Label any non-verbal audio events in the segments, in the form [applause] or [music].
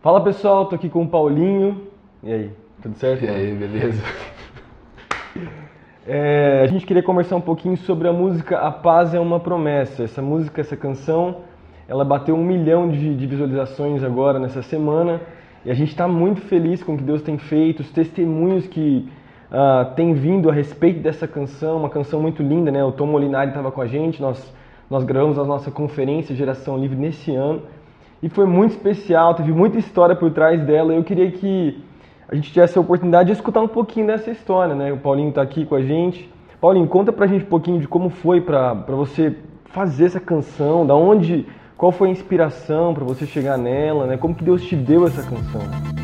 Fala pessoal, tô aqui com o Paulinho. E aí, tudo certo? E aí, beleza? É, a gente queria conversar um pouquinho sobre a música A Paz é uma Promessa. Essa música, essa canção, ela bateu um milhão de, de visualizações agora nessa semana. E a gente está muito feliz com o que Deus tem feito, os testemunhos que uh, têm vindo a respeito dessa canção, uma canção muito linda, né? O Tom Molinari estava com a gente, nós, nós gravamos a nossa conferência Geração Livre nesse ano. E foi muito especial, teve muita história por trás dela. Eu queria que a gente tivesse a oportunidade de escutar um pouquinho dessa história, né? O Paulinho está aqui com a gente. Paulinho, conta pra gente um pouquinho de como foi para você fazer essa canção, da onde, qual foi a inspiração para você chegar nela, né? Como que Deus te deu essa canção?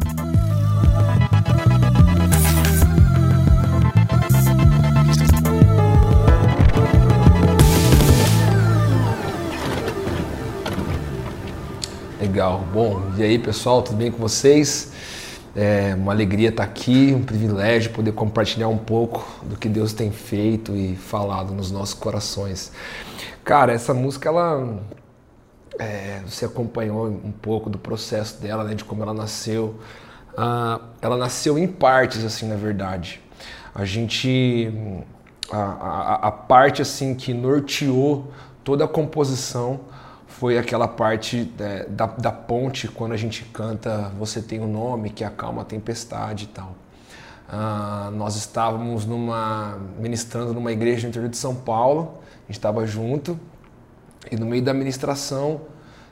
Legal. Bom, e aí pessoal, tudo bem com vocês? É uma alegria estar aqui, um privilégio poder compartilhar um pouco do que Deus tem feito e falado nos nossos corações. Cara, essa música, ela. É, você acompanhou um pouco do processo dela, né, de como ela nasceu. Ah, ela nasceu em partes, assim, na verdade. A gente. A, a, a parte, assim, que norteou toda a composição foi aquela parte é, da, da, ponte quando a gente canta Você tem um nome que acalma a tempestade e tal. Ah, nós estávamos numa ministrando numa igreja no interior de São Paulo, a gente estava junto e no meio da ministração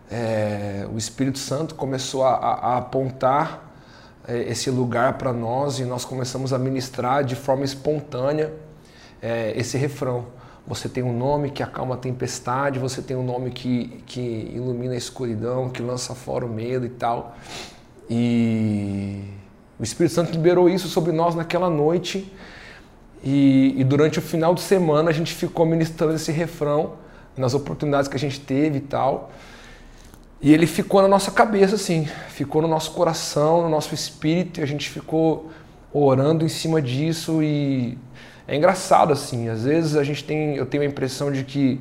é, o Espírito Santo começou a, a, a apontar é, esse lugar para nós e nós começamos a ministrar de forma espontânea é, esse refrão você tem um nome que acalma a tempestade, você tem um nome que, que ilumina a escuridão, que lança fora o medo e tal. E o Espírito Santo liberou isso sobre nós naquela noite. E, e, durante o final de semana a gente ficou ministrando esse refrão nas oportunidades que a gente teve e tal. E ele ficou na nossa cabeça, assim, ficou no nosso coração, no nosso espírito, e a gente ficou orando em cima disso e é engraçado assim, às vezes a gente tem, eu tenho a impressão de que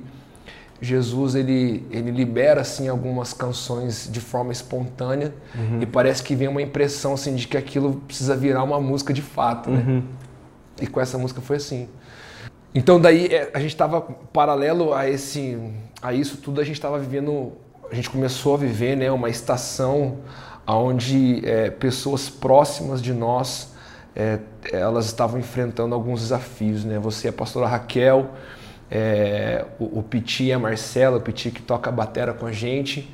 Jesus ele, ele libera assim algumas canções de forma espontânea uhum. e parece que vem uma impressão assim de que aquilo precisa virar uma música de fato, né? Uhum. E com essa música foi assim. Então daí é, a gente estava paralelo a esse a isso tudo a gente estava vivendo a gente começou a viver né uma estação onde é, pessoas próximas de nós é, elas estavam enfrentando alguns desafios, né? Você, a pastora Raquel, é, o, o Piti e a Marcela, o Piti que toca a batera com a gente.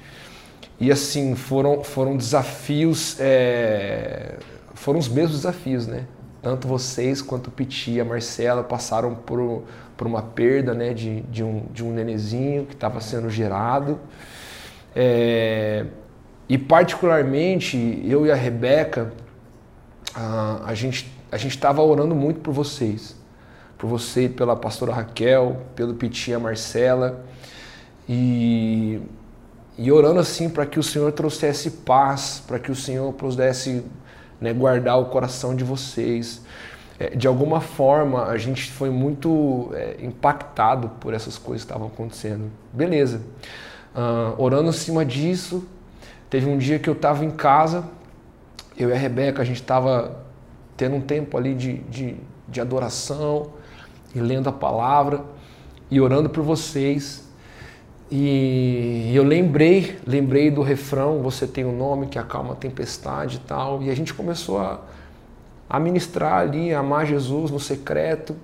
E assim, foram, foram desafios, é, foram os mesmos desafios, né? Tanto vocês quanto o Piti e a Marcela passaram por, por uma perda né, de, de, um, de um nenezinho que estava sendo gerado. É, e particularmente, eu e a Rebeca, a, a gente a gente estava orando muito por vocês, por você, pela pastora Raquel, pelo Pitia Marcela e e orando assim para que o Senhor trouxesse paz, para que o Senhor pudesse né, guardar o coração de vocês. É, de alguma forma, a gente foi muito é, impactado por essas coisas que estavam acontecendo. Beleza. Uh, orando em cima disso, teve um dia que eu estava em casa, eu e a Rebeca, a gente estava tendo um tempo ali de, de, de adoração e lendo a palavra e orando por vocês. E eu lembrei, lembrei do refrão, você tem um nome que acalma a tempestade e tal. E a gente começou a, a ministrar ali, a amar Jesus no secreto.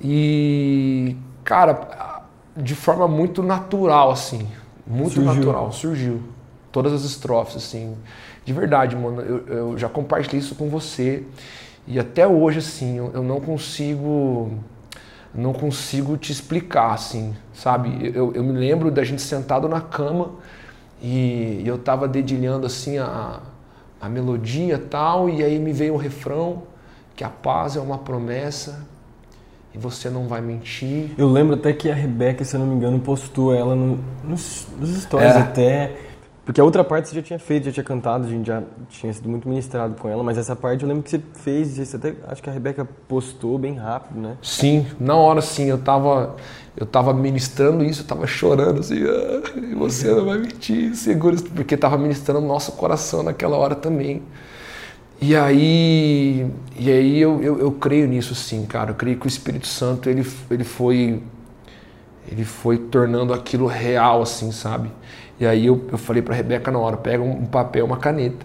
E, cara, de forma muito natural, assim. Muito surgiu. natural, surgiu. Todas as estrofes, assim. De verdade, mano, eu, eu já compartilhei isso com você e até hoje, assim, eu, eu não consigo não consigo te explicar, assim, sabe? Eu, eu me lembro da gente sentado na cama e eu tava dedilhando, assim, a, a melodia tal, e aí me veio um refrão que a paz é uma promessa e você não vai mentir. Eu lembro até que a Rebeca, se eu não me engano, postou ela no, nos, nos stories é. até Porque a outra parte você já tinha feito, já tinha cantado, a gente já tinha sido muito ministrado com ela, mas essa parte eu lembro que você fez, você até acho que a Rebeca postou bem rápido, né? Sim, na hora sim, eu tava, eu tava ministrando isso, eu tava chorando assim, ah, você não vai mentir, segura isso, porque tava ministrando o nosso coração naquela hora também. E aí, e aí eu, eu, eu creio nisso sim, cara, eu creio que o Espírito Santo, ele, ele foi ele foi tornando aquilo real, assim, sabe? E aí eu, eu falei para Rebeca na hora, pega um, papel, uma caneta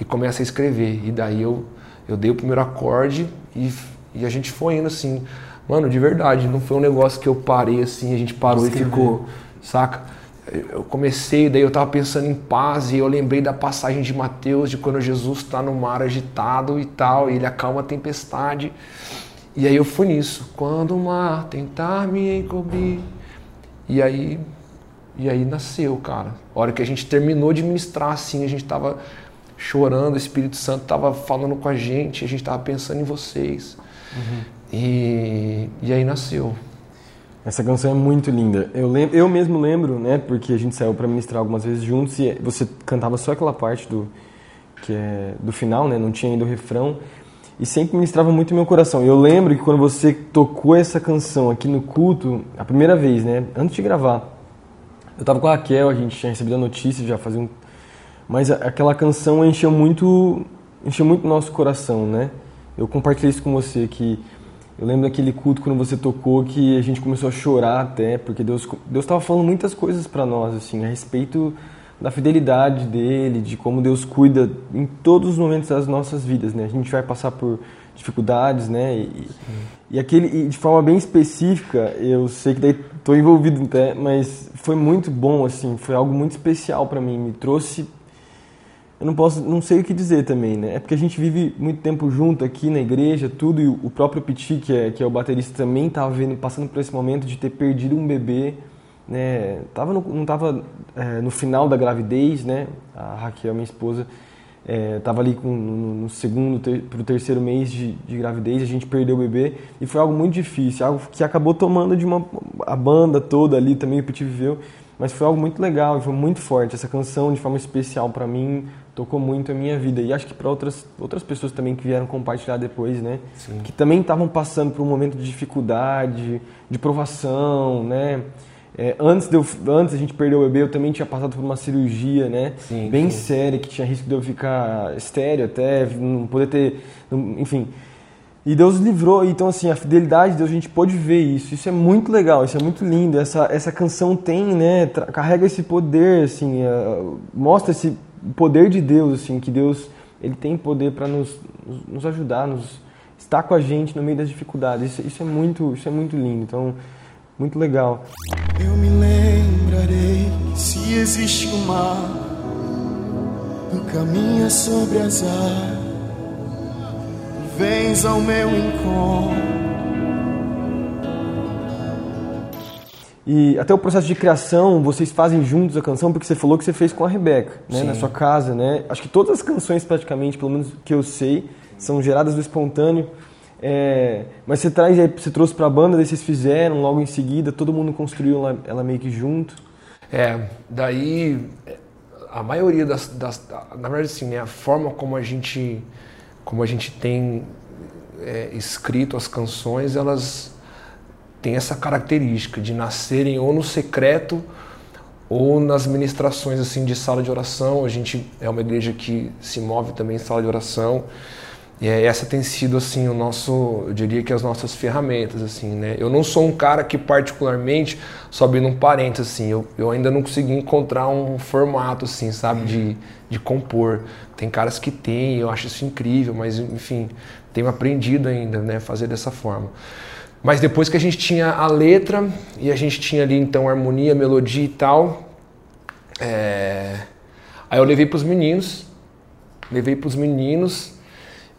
e começa a escrever. E daí eu, eu dei o primeiro acorde e, e a gente foi indo assim. Mano, de verdade, não foi um negócio que eu parei assim, a gente parou Escrever. e ficou, saca? Eu comecei, daí eu tava pensando em paz e eu lembrei da passagem de Mateus, de quando Jesus está no mar agitado e tal, e ele acalma a tempestade. E aí eu fui nisso. Quando o mar tentar me encobrir. E aí e aí nasceu, cara. A hora que a gente terminou de ministrar, assim, a gente tava chorando, o Espírito Santo tava falando com a gente, a gente tava pensando em vocês. Uhum. E, e aí nasceu. Essa canção é muito linda. Eu, lembro, eu mesmo lembro, né, porque a gente saiu para ministrar algumas vezes juntos e você cantava só aquela parte do que é do final, né, não tinha ainda o refrão e sempre ministrava muito meu coração. Eu lembro que quando você tocou essa canção aqui no culto, a primeira vez, né, antes de gravar, eu tava com a Raquel, a gente tinha recebido a notícia já fazia um... Mas aquela canção encheu muito, encheu muito nosso coração, né? Eu compartilhei isso com você, que eu lembro daquele culto quando você tocou que a gente começou a chorar até, porque Deus Deus estava falando muitas coisas para nós, assim, a respeito da fidelidade dele, de como Deus cuida em todos os momentos das nossas vidas, né? A gente vai passar por dificuldades, né? E, e aquele, e de forma bem específica, eu sei que daí estou envolvido até, mas foi muito bom, assim, foi algo muito especial para mim, me trouxe eu não posso, não sei o que dizer também, né? É porque a gente vive muito tempo junto aqui na igreja, tudo, e o próprio Piti, que é, que é o baterista, também estava vendo, passando por esse momento de ter perdido um bebê, né? Tava no, não estava é, no final da gravidez, né? A Raquel, minha esposa, estava é, ali com, no, no segundo ter, para o terceiro mês de, de, gravidez, a gente perdeu o bebê e foi algo muito difícil, algo que acabou tomando de uma a banda toda ali também o Petit viveu, mas foi algo muito legal, foi muito forte essa canção de forma especial para mim tocou muito a minha vida e acho que para outras outras pessoas também que vieram compartilhar depois, né, Sim. que também estavam passando por um momento de dificuldade, de provação, né, é, antes, de eu, antes a gente perder o bebê, eu também tinha passado por uma cirurgia, né? Sim, bem sim. séria, que tinha risco de eu ficar estéreo até, não poder ter. Enfim. E Deus livrou, então assim, a fidelidade de Deus, a gente pode ver isso. Isso é muito legal, isso é muito lindo. Essa, essa canção tem, né, carrega esse poder, assim, uh, mostra esse poder de Deus, assim, que Deus, ele tem poder para nos, nos ajudar, nos estar com a gente no meio das dificuldades. Isso, isso é muito, isso é muito lindo. Então, muito legal. Eu me lembrarei se existe um mar, tu caminhas sobre as águas, vens ao meu encontro. E até o processo de criação, vocês fazem juntos a canção, porque você falou que você fez com a Rebeca, né, na sua casa, né? Acho que todas as canções praticamente, pelo menos que eu sei, são geradas do espontâneo. É, mas você traz, você trouxe para a banda, daí vocês fizeram logo em seguida, todo mundo construiu ela, ela meio que junto. É, daí a maioria das, das na verdade assim, né, a forma como a gente como a gente tem é, escrito as canções, elas têm essa característica de nascerem ou no secreto ou nas ministrações assim de sala de oração. A gente é uma igreja que se move também em sala de oração. E essa tem sido assim o nosso, eu diria que as nossas ferramentas assim, né? Eu não sou um cara que particularmente sobe num parênteses assim, eu, eu ainda não consegui encontrar um formato assim, sabe, de, de compor. Tem caras que têm, eu acho isso incrível, mas enfim, tenho aprendido ainda, né, fazer dessa forma. Mas depois que a gente tinha a letra e a gente tinha ali então harmonia, melodia e tal, é... aí eu levei para os meninos, levei para os meninos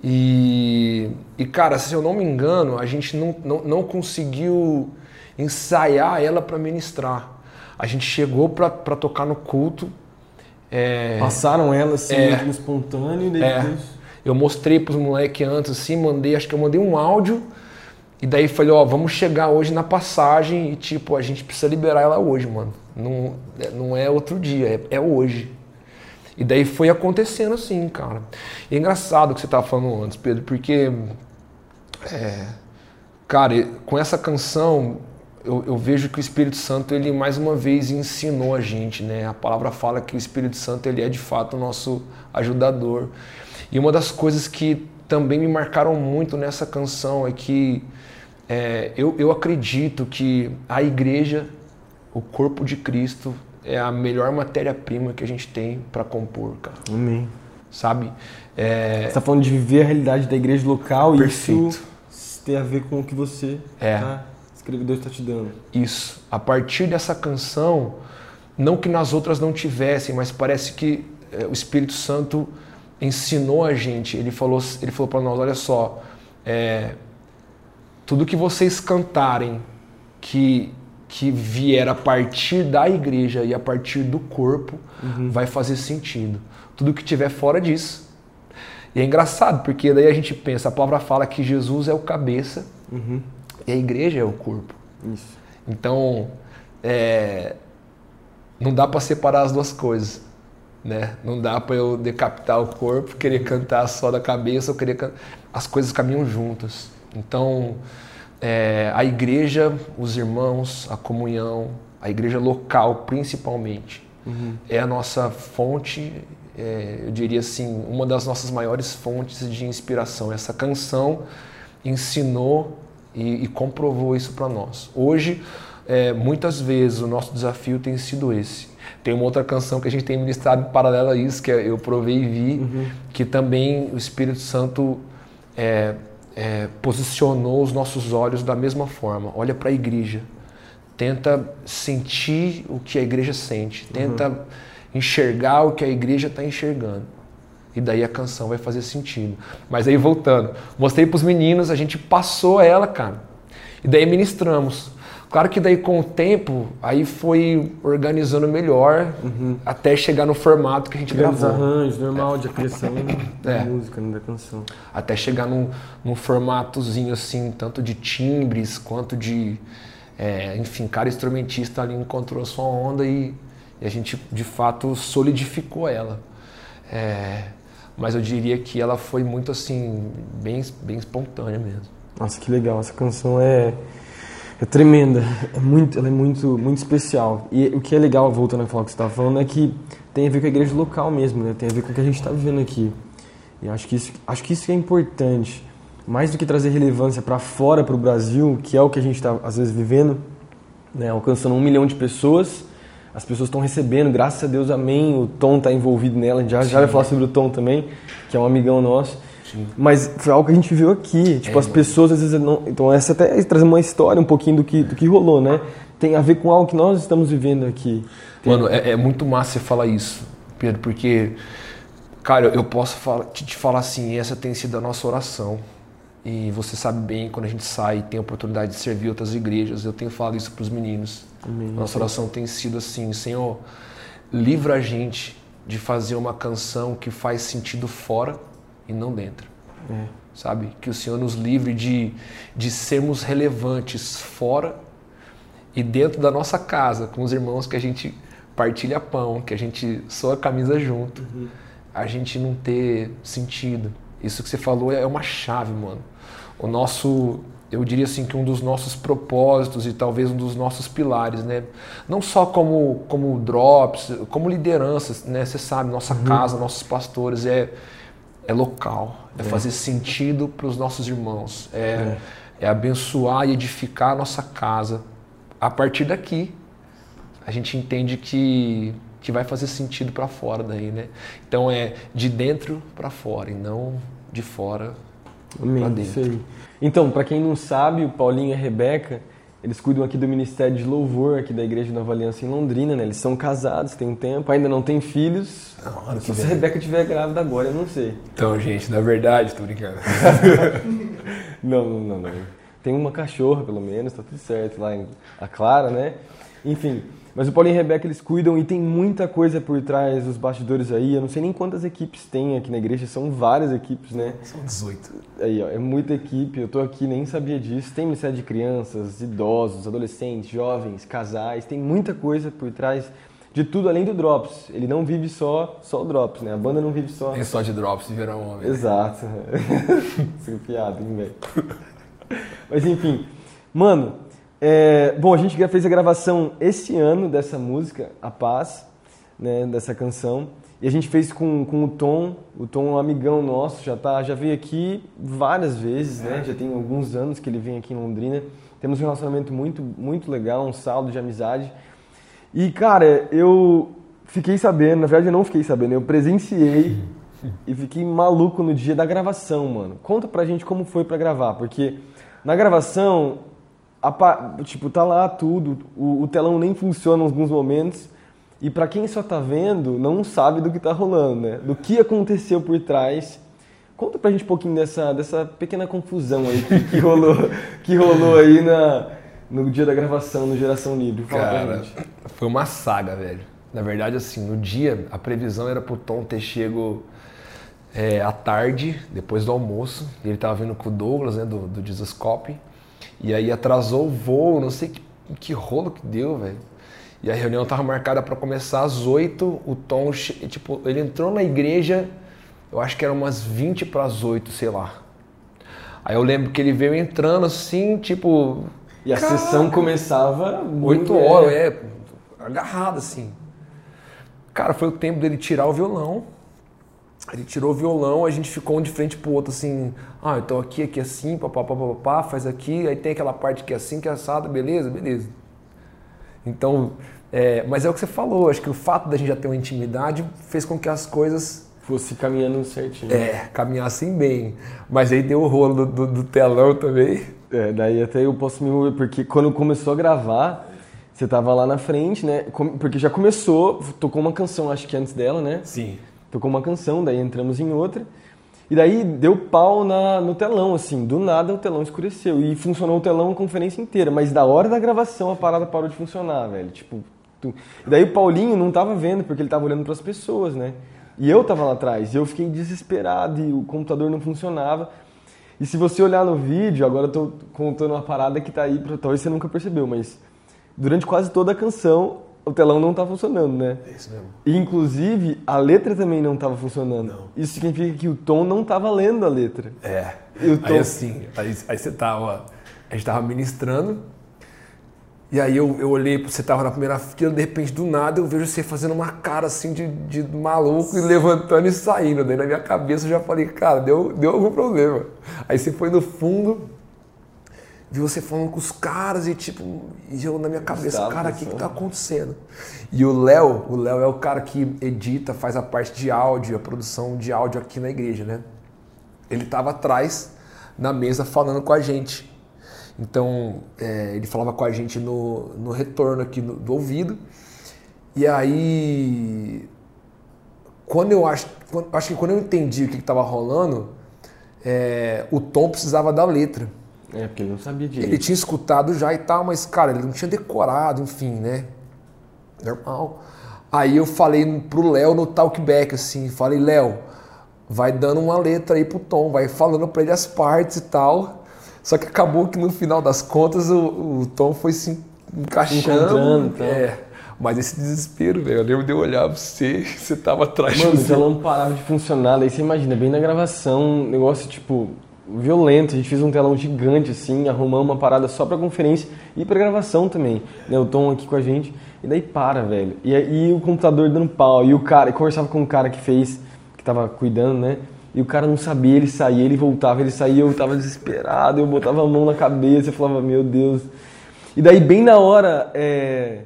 e, e, cara, se eu não me engano, a gente não, não, não conseguiu ensaiar ela para ministrar. A gente chegou para tocar no culto. É, Passaram ela assim, é, no espontâneo e é. depois. É, eu mostrei para os moleques antes, assim, mandei, acho que eu mandei um áudio. E daí falei, ó, vamos chegar hoje na passagem e tipo, a gente precisa liberar ela hoje, mano. Não, não é outro dia, é, é hoje. E daí foi acontecendo assim, cara. E é engraçado o que você estava falando antes, Pedro, porque. É, cara, com essa canção, eu, eu, vejo que o Espírito Santo, ele mais uma vez ensinou a gente, né? A palavra fala que o Espírito Santo, ele é de fato o nosso ajudador. E uma das coisas que também me marcaram muito nessa canção é que é, eu, eu acredito que a igreja, o corpo de Cristo, é a melhor matéria-prima que a gente tem para compor, cara. Amém. Sabe? É... Você está falando de viver a realidade da igreja local Perfeito. e isso tem a ver com o que você é. tá, Deus está te dando. Isso. A partir dessa canção, não que nas outras não tivessem, mas parece que é, o Espírito Santo ensinou a gente. Ele falou, ele falou para nós, olha só, é, tudo que vocês cantarem que que vier a partir da igreja e a partir do corpo uhum. vai fazer sentido. Tudo que tiver fora disso. E é engraçado, porque daí a gente pensa, a palavra fala que Jesus é o cabeça uhum. e a igreja é o corpo. Isso. Então, é, não dá para separar as duas coisas. Né? Não dá para eu decapitar o corpo, querer cantar só da cabeça, ou querer can... as coisas caminham juntas. Então, é, a igreja, os irmãos, a comunhão, a igreja local principalmente, uhum. é a nossa fonte, é, eu diria assim, uma das nossas maiores fontes de inspiração. Essa canção ensinou e, e comprovou isso para nós. Hoje, é, muitas vezes o nosso desafio tem sido esse. Tem uma outra canção que a gente tem ministrado em paralelo a isso, que é Eu Provei e Vi, uhum. que também o Espírito Santo é, é, posicionou os nossos olhos da mesma forma. Olha para a igreja, tenta sentir o que a igreja sente, tenta uhum. enxergar o que a igreja está enxergando. E daí a canção vai fazer sentido. Mas aí voltando, mostrei para os meninos, a gente passou ela, cara. E daí ministramos. Claro que daí com o tempo, aí foi organizando melhor uhum. até chegar no formato que a gente Criando gravou. arranjos, normal é. de criação da é. música, né, da canção. Até chegar num, num formatozinho assim, tanto de timbres quanto de... É, enfim, cada instrumentista ali encontrou a sua onda e, e a gente de fato solidificou ela. É, mas eu diria que ela foi muito assim, bem, bem espontânea mesmo. Nossa, que legal. Essa canção é é tremenda, é muito, ela é muito, muito especial. E o que é legal, voltando a falar o que você estava falando, é que tem a ver com a igreja local mesmo, né? Tem a ver com o que a gente está vivendo aqui. E acho que isso, acho que isso é importante. Mais do que trazer relevância para fora, para o Brasil, que é o que a gente está às vezes vivendo, né? alcançando um milhão de pessoas, as pessoas estão recebendo, graças a Deus, amém. O Tom está envolvido nela, já, já vai falar sobre o Tom também, que é um amigão nosso. Sim. Mas foi algo que a gente viu aqui. Tipo, é, as pessoas às vezes não. Então, essa até traz uma história um pouquinho do que, do que rolou, né? Tem a ver com algo que nós estamos vivendo aqui. Tem... Mano, é, é, muito massa você falar isso, Pedro, porque, cara, eu posso falar, te, te falar assim: essa tem sido a nossa oração. E você sabe bem, quando a gente sai e tem a oportunidade de servir outras igrejas, eu tenho falado isso para os meninos. Amém. Nossa oração tem sido assim: Senhor, livra a gente de fazer uma canção que faz sentido fora e não dentro. É. Sabe? Que o Senhor nos livre de, de sermos relevantes fora e dentro da nossa casa, com os irmãos que a gente partilha pão, que a gente soa a camisa junto, uhum. a gente não ter sentido. Isso que você falou é uma chave, mano. O nosso, eu diria assim que um dos nossos propósitos e talvez um dos nossos pilares, né? Não só como como drops, como lideranças, né? Você sabe, nossa uhum. casa, nossos pastores é é local, é, é. fazer sentido para os nossos irmãos, é, é. é abençoar e edificar a nossa casa. A partir daqui, a gente entende que, que vai fazer sentido para fora daí, né? Então é de dentro para fora e não de fora para dentro. Então, para quem não sabe, o Paulinho e a Rebeca eles cuidam aqui do Ministério de Louvor, aqui da Igreja Nova Aliança em Londrina, né? Eles são casados, têm um tempo, ainda não têm filhos. Não, Se a Rebeca estiver grávida agora, eu não sei. Então, gente, na verdade, tô brincando. [laughs] não, não, não, não. Tem uma cachorra, pelo menos, tá tudo certo lá em a Clara, né? Enfim, mas o Paulinho e a Rebeca eles cuidam e tem muita coisa por trás dos bastidores aí. Eu não sei nem quantas equipes tem aqui na igreja, são várias equipes, né? São 18. Aí, ó, é muita equipe. Eu tô aqui nem sabia disso. Tem ministério de crianças, idosos, adolescentes, jovens, casais, tem muita coisa por trás de tudo além do Drops. Ele não vive só só o Drops, né? A banda não vive só. É só de Drops virar um homem. Exato. [laughs] Isso é piada, hein, velho? Mas enfim, mano, é, bom, a gente fez a gravação esse ano dessa música, A Paz, né, dessa canção. E a gente fez com, com o Tom, o Tom é um amigão nosso, já, tá, já veio aqui várias vezes, né? Já tem alguns anos que ele vem aqui em Londrina. Temos um relacionamento muito, muito legal, um saldo de amizade. E, cara, eu fiquei sabendo, na verdade eu não fiquei sabendo, eu presenciei e fiquei maluco no dia da gravação, mano. Conta pra gente como foi pra gravar, porque na gravação, tipo, tá lá tudo, o, o telão nem funciona em alguns momentos. E para quem só tá vendo, não sabe do que tá rolando, né? Do que aconteceu por trás. Conta pra gente um pouquinho dessa, dessa pequena confusão aí que, que rolou, [laughs] que rolou aí na, no dia da gravação, no Geração Livre. Fala Cara, foi uma saga, velho. Na verdade, assim, no dia, a previsão era pro Tom ter chego é, à tarde, depois do almoço. Ele tava vindo com o Douglas, né, do, do Jesus. E aí atrasou o voo, não sei que, que rolo que deu, velho. E a reunião estava marcada para começar às 8. O Tom, tipo, ele entrou na igreja, eu acho que eram umas 20 para as 8, sei lá. Aí eu lembro que ele veio entrando assim, tipo. E a caraca, sessão começava 8 horas, é, agarrado assim. Cara, foi o tempo dele tirar o violão. Ele tirou o violão, a gente ficou um de frente pro outro assim. Ah, então aqui, aqui assim, papapá, papapá, faz aqui, aí tem aquela parte que é assim, que é assado, beleza, beleza. Então, é, mas é o que você falou, acho que o fato da gente já ter uma intimidade fez com que as coisas fosse caminhando certinho. É, caminhassem bem. Mas aí deu o rolo do, do, do, telão também. É, daí até eu posso me envolver, porque quando começou a gravar, você tava lá na frente, né? Porque já começou, tocou uma canção, acho que antes dela, né? Sim. Tocou uma canção, daí entramos em outra. E daí deu pau na, no telão, assim, do nada o telão escureceu. E funcionou o telão a conferência inteira, mas da hora da gravação a parada parou de funcionar, velho. Tipo, tu... E daí o Paulinho não tava vendo, porque ele tava olhando para as pessoas, né? E eu tava lá atrás, e eu fiquei desesperado e o computador não funcionava. E se você olhar no vídeo, agora eu tô contando uma parada que tá aí, talvez você nunca percebeu, mas durante quase toda a canção o telão não tá funcionando, né? É isso mesmo. E, inclusive, a letra também não estava funcionando. Não. Isso significa que o Tom não estava lendo a letra. É. E o Tom... Aí assim, aí, aí você tava. A gente tava ministrando. E aí eu, eu olhei, você tava na primeira fila, de repente, do nada, eu vejo você fazendo uma cara assim de, de maluco e levantando e saindo. Daí na minha cabeça eu já falei, cara, deu, deu algum problema. Aí você foi no fundo, vi você falando com os caras e tipo, e eu na minha cabeça, cara, o que que tá acontecendo? E o Léo, o Léo é o cara que edita, faz a parte de áudio, a produção de áudio aqui na igreja, né? Ele tava atrás na mesa falando com a gente. Então, é, ele falava com a gente no, no retorno aqui no, do ouvido. E aí, quando eu acho, quando, acho que quando eu entendi o que estava rolando, é, o Tom precisava da letra. É, porque ele não sabia direito. Ele tinha escutado já e tal, mas, cara, ele não tinha decorado, enfim, né? Normal. Aí eu falei pro Léo no talkback, assim, falei, Léo, vai dando uma letra aí pro Tom, vai falando pra ele as partes e tal. Só que acabou que no final das contas o, o Tom foi se encaixando. Então. É. Mas esse desespero, velho, eu lembro de eu olhar pra você, [laughs] você tava atrás Mano, de você. Mano, o não parava de funcionar, daí você imagina, bem na gravação, um negócio tipo, violento. A gente fez um telão gigante, assim, arrumamos uma parada só pra conferência e pra gravação também. Né? O Tom aqui com a gente. E daí para, velho. E, e o computador dando pau. E o cara, eu conversava com o cara que fez, que tava cuidando, né? E o cara não sabia, ele saía, ele voltava, ele saía, eu tava desesperado, eu botava a mão na cabeça, eu falava, meu Deus. E daí, bem na hora é,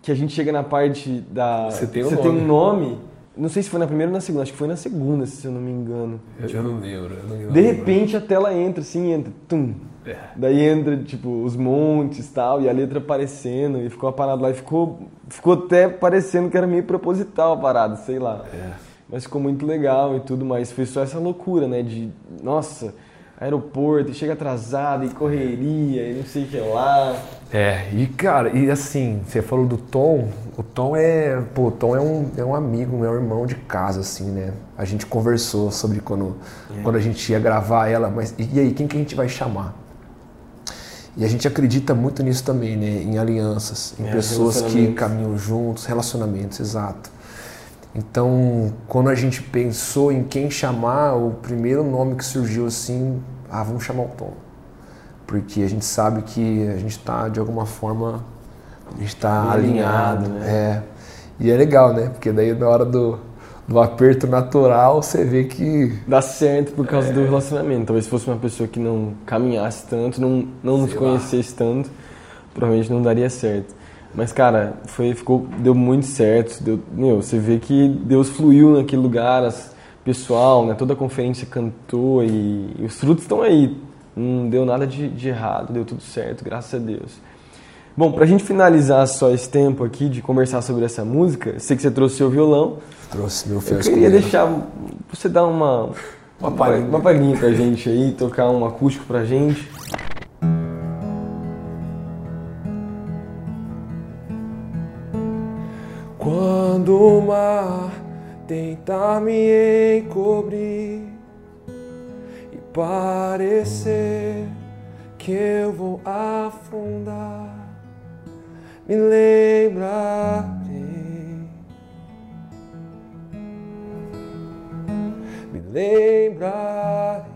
que a gente chega na parte da. Você tem um você nome. Tem um nome não sei se foi na primeira ou na segunda, acho que foi na segunda, se eu não me engano. Eu, eu não lembro. Eu não lembro. De repente a tela entra, assim, entra. Tum. É. Daí entra, tipo, os montes e tal, e a letra aparecendo, e ficou a parada lá, e ficou, ficou até parecendo que era meio proposital a parada, sei lá. É. Mas ficou muito legal e tudo mais. Foi só essa loucura, né? De, nossa, aeroporto, e chega atrasado, e correria, e não sei o que lá. É, e cara, e assim, você falou do Tom, o Tom é, pô, o Tom é um, é um amigo, meu irmão de casa, assim, né? A gente conversou sobre quando, é. quando a gente ia gravar ela, mas e aí, quem que a gente vai chamar? E a gente acredita muito nisso também, né? Em alianças, em É, pessoas que caminham juntos, relacionamentos, exato. Então, quando a gente pensou em quem chamar, o primeiro nome que surgiu assim, ah, vamos chamar o Tom. Porque a gente sabe que a gente está, de alguma forma, a gente está alinhado. alinhado, né? É. E é legal, né? Porque daí na hora do, do aperto natural, você vê que Dá certo por causa do relacionamento. Talvez se fosse uma pessoa que não caminhasse tanto, não, não nos conhecesse tanto, provavelmente não daria certo. Mas, cara, foi, ficou, deu muito certo. Deu, meu, você vê que Deus fluiu naquele lugar, as, pessoal, né? Toda a conferência cantou e, e os frutos estão aí. Não deu nada de, de errado, deu tudo certo, graças a Deus. Bom, pra gente finalizar só esse tempo aqui de conversar sobre essa música, eu sei que você trouxe seu violão. trouxe meu Eu fiel queria escolhido. deixar você dar uma uma palhinha, uma palhinha pra gente aí, tocar um acústico pra gente. Quando o mar tentar me encobrir e parecer que eu vou afundar, me lembrarei, me lembrarei.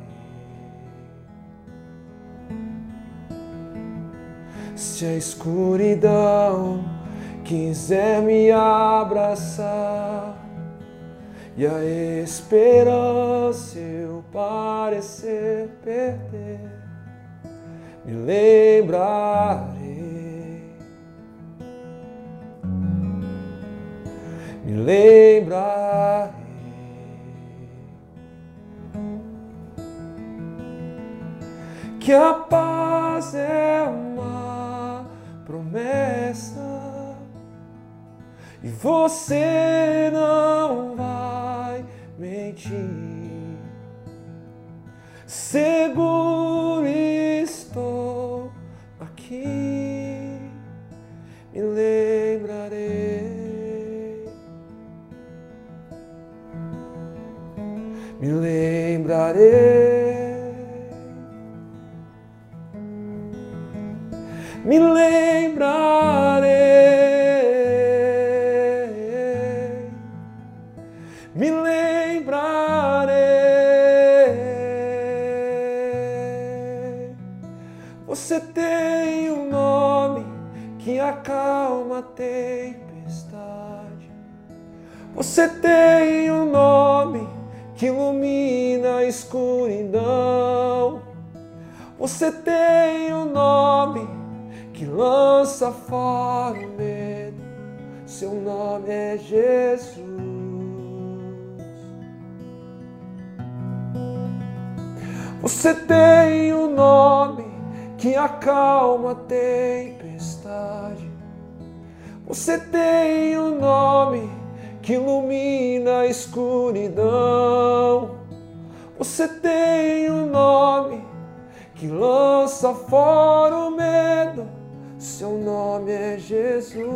Se a escuridão quiser me abraçar e a esperança eu parecer perder, me lembrarei, me lembrarei. que a paz é uma promessa e você não vai mentir. Seguro escuridão. Você tem um nome que lança fora o medo. Seu nome é Jesus. Você tem um nome que acalma a tempestade. Você tem um nome que ilumina a escuridão. Você tem um nome que lança fora o medo. Seu nome é Jesus.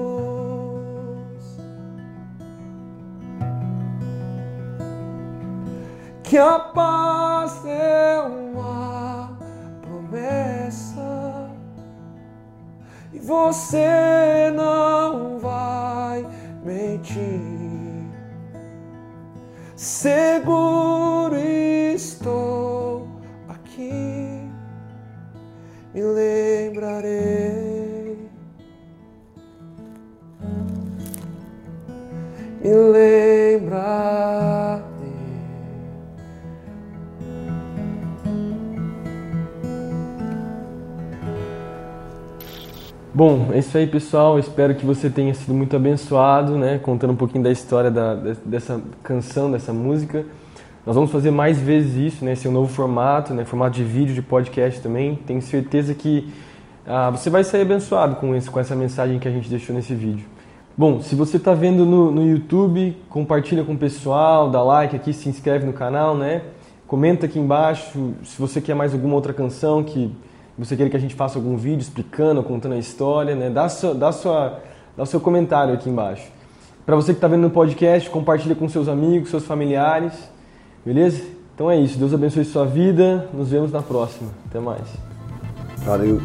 Que a paz é uma promessa e você não vai mentir. Seguro é isso aí, pessoal. Espero que você tenha sido muito abençoado, né? Contando um pouquinho da história da, de- dessa canção, dessa música. Nós vamos fazer mais vezes isso, né? Esse é um novo formato, né? Formato de vídeo, de podcast também. Tenho certeza que ah, você vai sair abençoado com, esse, com essa mensagem que a gente deixou nesse vídeo. Bom, se você está vendo no, no YouTube, compartilha com o pessoal, dá like aqui, se inscreve no canal, né? Comenta aqui embaixo se você quer mais alguma outra canção que você quer que a gente faça algum vídeo explicando, contando a história, né? Dá, sua, dá, sua, dá o seu comentário aqui embaixo. Para você que está vendo no podcast, compartilha com seus amigos, seus familiares, beleza? Então é isso. Deus abençoe sua vida. Nos vemos na próxima. Até mais. Valeu.